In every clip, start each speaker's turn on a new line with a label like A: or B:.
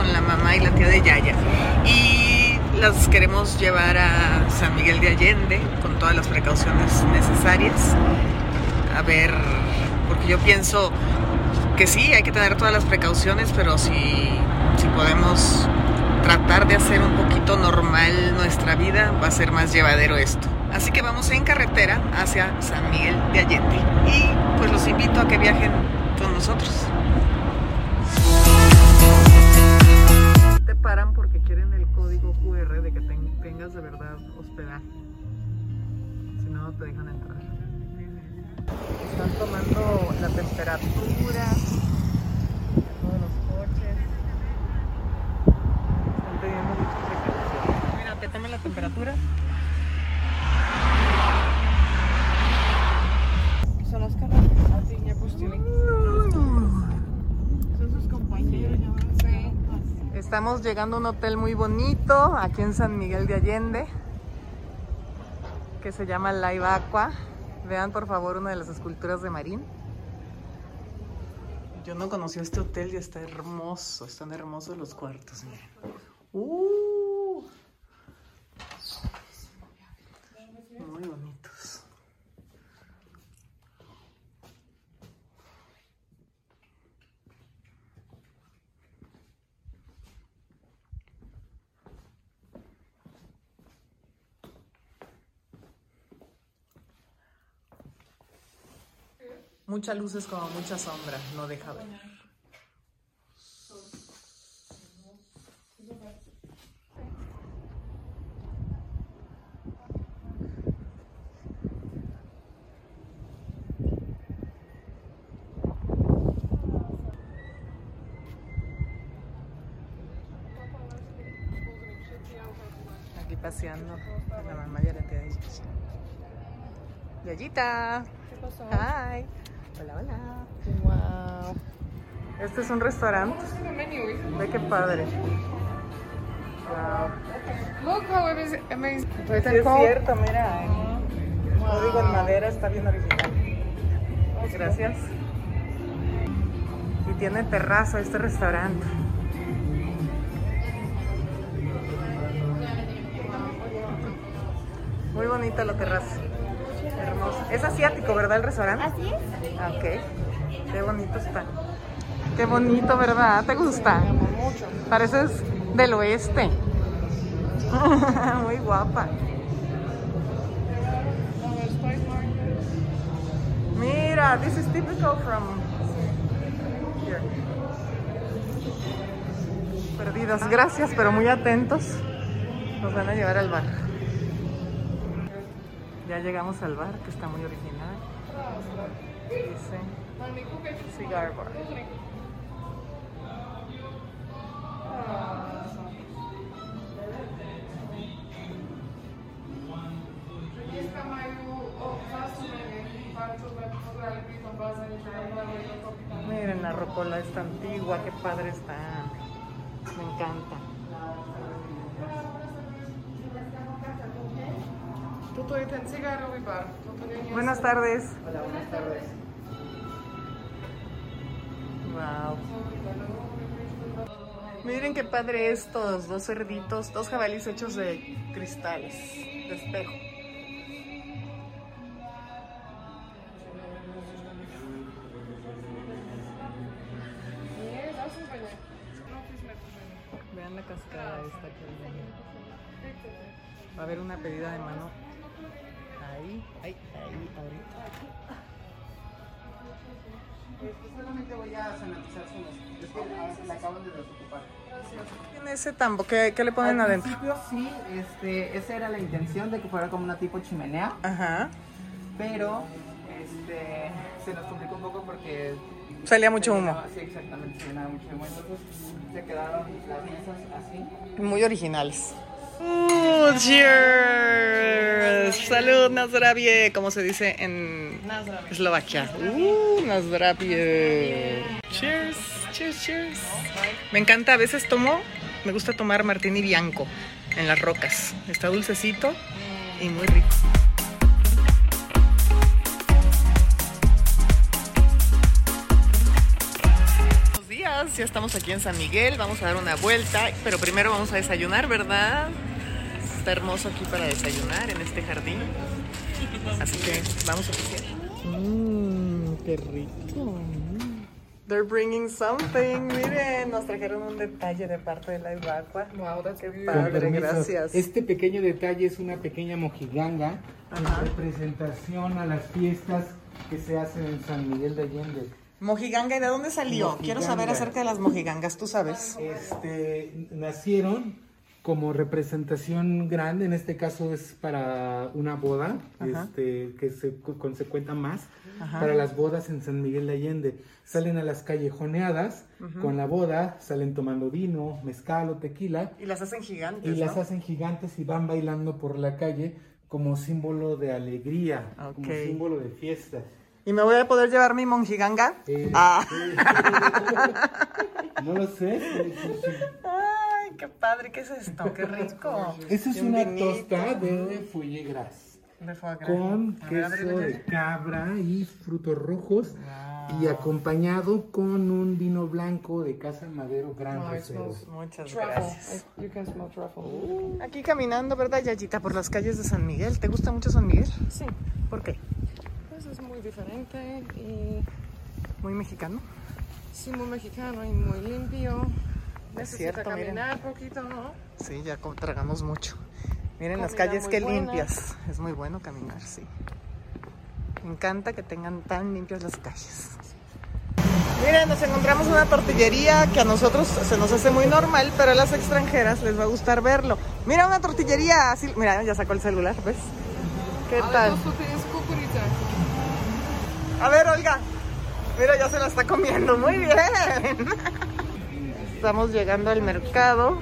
A: con la mamá y la tía de Yaya. Y las queremos llevar a San Miguel de Allende con todas las precauciones necesarias. A ver, porque yo pienso que sí, hay que tener todas las precauciones, pero si, si podemos tratar de hacer un poquito normal nuestra vida, va a ser más llevadero esto. Así que vamos en carretera hacia San Miguel de Allende. Y pues los invito a que viajen con nosotros. Paran porque quieren el código QR de que tengas de verdad hospedaje. Si no, te dejan entrar. Están tomando la temperatura de todos los coches. Están teniendo mucha precaución. Mira, te toman la temperatura. Estamos llegando a un hotel muy bonito aquí en San Miguel de Allende que se llama Live Aqua. Vean por favor una de las esculturas de Marín. Yo no conocía este hotel y está hermoso, están hermosos los cuartos. Miren. Uh, Mucha luz es como mucha sombra, no deja ver. Aquí paseando con la mamá y la tía de. Yayita.
B: ¿Qué pasó?
A: Hi. Hola, hola.
B: Wow.
A: Este es un restaurante. Ve qué padre. Wow.
B: Look how amazing.
A: Sí, es cierto, mira. Código en madera está bien original. Gracias. Y tiene terraza este restaurante. Muy bonita la terraza. Es asiático, ¿verdad el restaurante?
C: Así es.
A: Ah, Ok. Qué bonito está. Qué bonito, ¿verdad? ¿Te gusta? Pareces del oeste. Muy guapa. Mira, this is typical from here. Perdidos. Gracias, pero muy atentos. Nos van a llevar al bar. Ya llegamos al bar, que está muy original. Dice Cigar Bar. Miren, la rocola está antigua, qué padre está. Me encanta. Buenas tardes.
D: Hola, buenas tardes.
A: Wow. Miren qué padre estos, dos cerditos, dos jabalíes hechos de cristales, de espejo. Vean la cascada esta que hay. Va a haber una pedida de mano. Ahorita.
D: Solamente voy a sanatizar su mesa. Es que la acaban de desocupar.
A: Tiene ese tambo, ¿qué, qué le ponen
D: Al
A: adentro?
D: principio sí, este, esa era la intención de que fuera como una tipo chimenea,
A: Ajá.
D: pero este, se nos complicó un poco porque...
A: Salía mucho humo.
D: Sí, exactamente, se llenaba mucho humo. Entonces se quedaron las mesas así.
A: Muy originales. Uh, cheers. Salud, Nazdravie, como se dice en Eslovaquia. Uh, Nazdravie. Cheers, cheers, cheers. Me encanta, a veces tomo, me gusta tomar martini bianco en las rocas. Está dulcecito y muy rico. Buenos días, ya estamos aquí en San Miguel, vamos a dar una vuelta, pero primero vamos a desayunar, ¿verdad? Está hermoso aquí para desayunar en este jardín. Así que vamos a pasear. Mmm, qué rico. They're bringing something. Miren, nos trajeron un detalle de parte de la Ibacua.
B: Wow, that's
A: Qué padre, gracias.
D: Este pequeño detalle es una pequeña mojiganga en representación a las fiestas que se hacen en San Miguel de Allende.
A: Mojiganga, ¿y de dónde salió? Quiero saber acerca de las mojigangas, ¿tú sabes?
D: Este, nacieron como representación grande, en este caso es para una boda,
A: Ajá.
D: este, que se cu- con- se cuenta más,
A: Ajá.
D: para las bodas en San Miguel de Allende. Salen a las callejoneadas con la boda, salen tomando vino, mezcal o tequila,
A: Y las hacen gigantes,
D: y las hacen gigantes y van bailando por la calle como símbolo de alegría, como símbolo de fiesta.
A: ¿Y me voy a poder llevar mi monjiganga?
D: Eh,
A: Ah.
D: No lo sé.
A: qué padre, ¿qué es esto? Qué rico.
D: Esa es una
A: vinito.
D: tosta de foie gras
A: De foie gras.
D: con
A: A ver,
D: queso
A: ver.
D: de cabra y frutos rojos
A: Wow.
D: y acompañado con un vino blanco de Casa Madero Gran
B: Oh, smells
A: Muchas
B: truffle.
A: gracias.
B: I- you can smell truffle.
A: Aquí caminando, ¿verdad, Yayita? Por las calles de San Miguel. ¿Te gusta mucho San Miguel?
B: Sí,
A: ¿Por qué?
B: pues es muy diferente y
A: Muy mexicano.
B: sí, muy mexicano y muy limpio. Necesita
A: cierto, miren.
B: caminar poquito, ¿no?
A: Sí, ya tragamos mucho. Miren las calles que
B: buena.
A: limpias. Es muy bueno caminar, sí. Me encanta que tengan tan limpias las calles. Miren, nos encontramos una tortillería que a nosotros se nos hace muy normal, pero a las extranjeras les va a gustar verlo. Mira una tortillería así. Mira, ya sacó el celular, ¿ves? ¿Qué tal? A ver, Olga. Mira, ya se la está comiendo. Muy bien. Estamos llegando al mercado,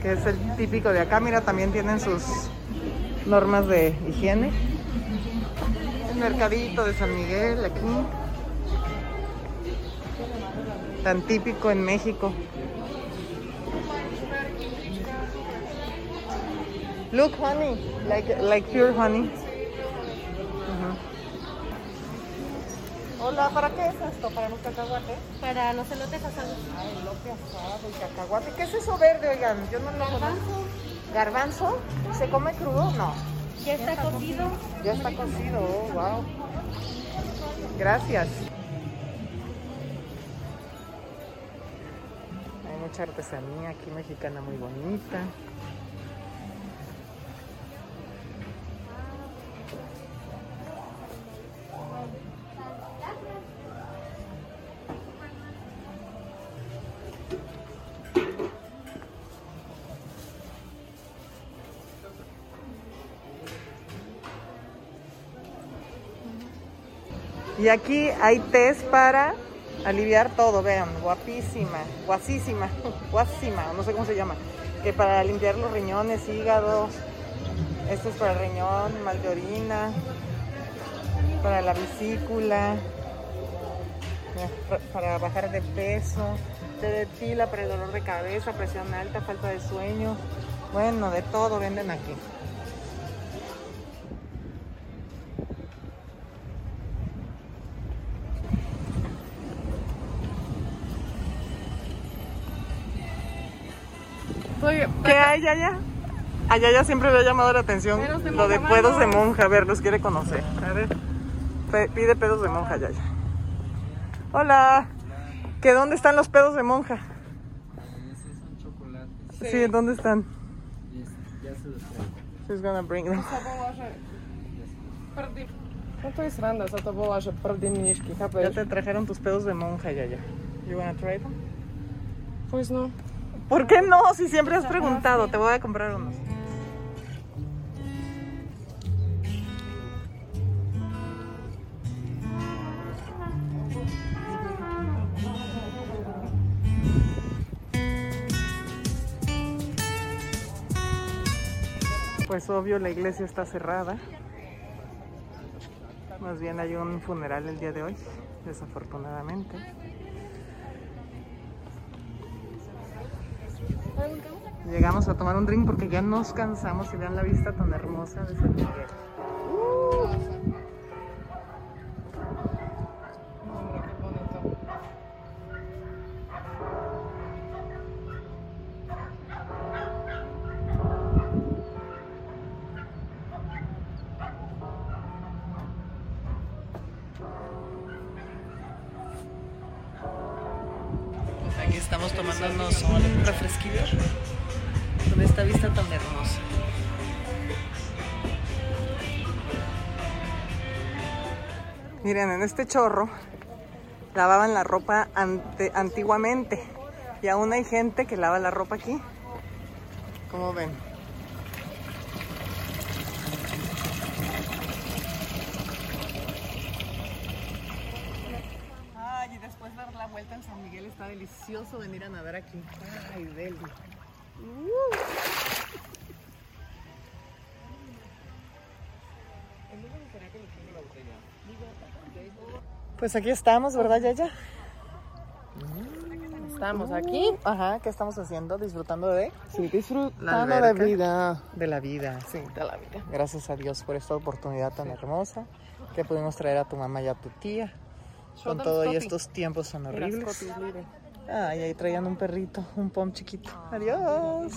A: que es el típico de acá. Mira, también tienen sus normas de higiene. El mercadito de San Miguel aquí. Tan típico en México. Look, honey, like like pure honey. Hola, ¿para qué es esto? ¿Para los cacahuates?
C: Para los elotes asados.
A: Ah, elote asado y cacahuate. ¿Qué es eso verde, oigan? Yo no lo conozco. ¿Garbanzo? ¿Se come crudo? No.
C: Ya está cocido.
A: Ya está cocido, oh, wow. Gracias. Hay mucha artesanía aquí mexicana muy bonita. Y aquí hay test para aliviar todo, vean, guapísima, guasísima, guasísima, no sé cómo se llama, que para limpiar los riñones, hígado, esto es para el riñón, mal de orina, para la vesícula, para bajar de peso, té de tila para el dolor de cabeza, presión alta, falta de sueño, bueno, de todo venden aquí.
B: Estoy-
A: ¿Qué hay allá? A Yaya siempre le ha llamado la atención lo de
B: monja,
A: pedos de monja. A ver, los quiere conocer. A ver. Pide pedos de monja, Yaya. Hola. ¿Que dónde están los pedos de monja? Sí, ¿dónde están? She's gonna bring them.
B: To bola, že prvý... No to je sranda, sa to prvý mnížky,
A: Ya te trajeron tus pedos de monja, Yaya. You wanna try them?
B: Pues no.
A: ¿Por qué no? Si siempre has preguntado, te voy a comprar unos. Pues obvio la iglesia está cerrada. Más bien hay un funeral el día de hoy, desafortunadamente. Llegamos a tomar un drink porque ya nos cansamos y vean la vista tan hermosa de San Miguel. Estamos tomándonos un refresquito con esta vista tan hermosa. Miren, en este chorro lavaban la ropa ante- antiguamente y aún hay gente que lava la ropa aquí. ¿Cómo ven? Ay, y después dar la vuelta en San Miguel está delicioso venir a nadar aquí. Ay, deli. Pues aquí estamos, ¿verdad, Yaya?
B: Estamos aquí.
A: Ajá, ¿qué estamos haciendo? Disfrutando de
B: Sí,
A: La
B: disfrutando
A: alberca.
B: de vida.
A: de la vida.
B: Sí, de la vida.
A: Gracias a Dios por esta oportunidad tan hermosa que pudimos traer a tu mamá y a tu tía con todo y estos tiempos
B: Mira,
A: horribles. Ay, ahí traían un perrito, un pom chiquito. Adiós.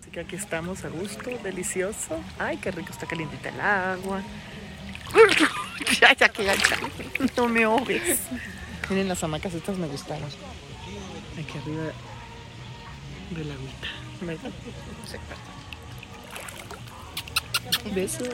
A: Así que aquí estamos a gusto, delicioso. Ay, qué rico, está calientita el agua. ya, ya, que ya, ya. No me ahogues. Miren, las hamacas estas me gustaron. Aquí arriba del agüita. ¿Verdad? Sí, Besos.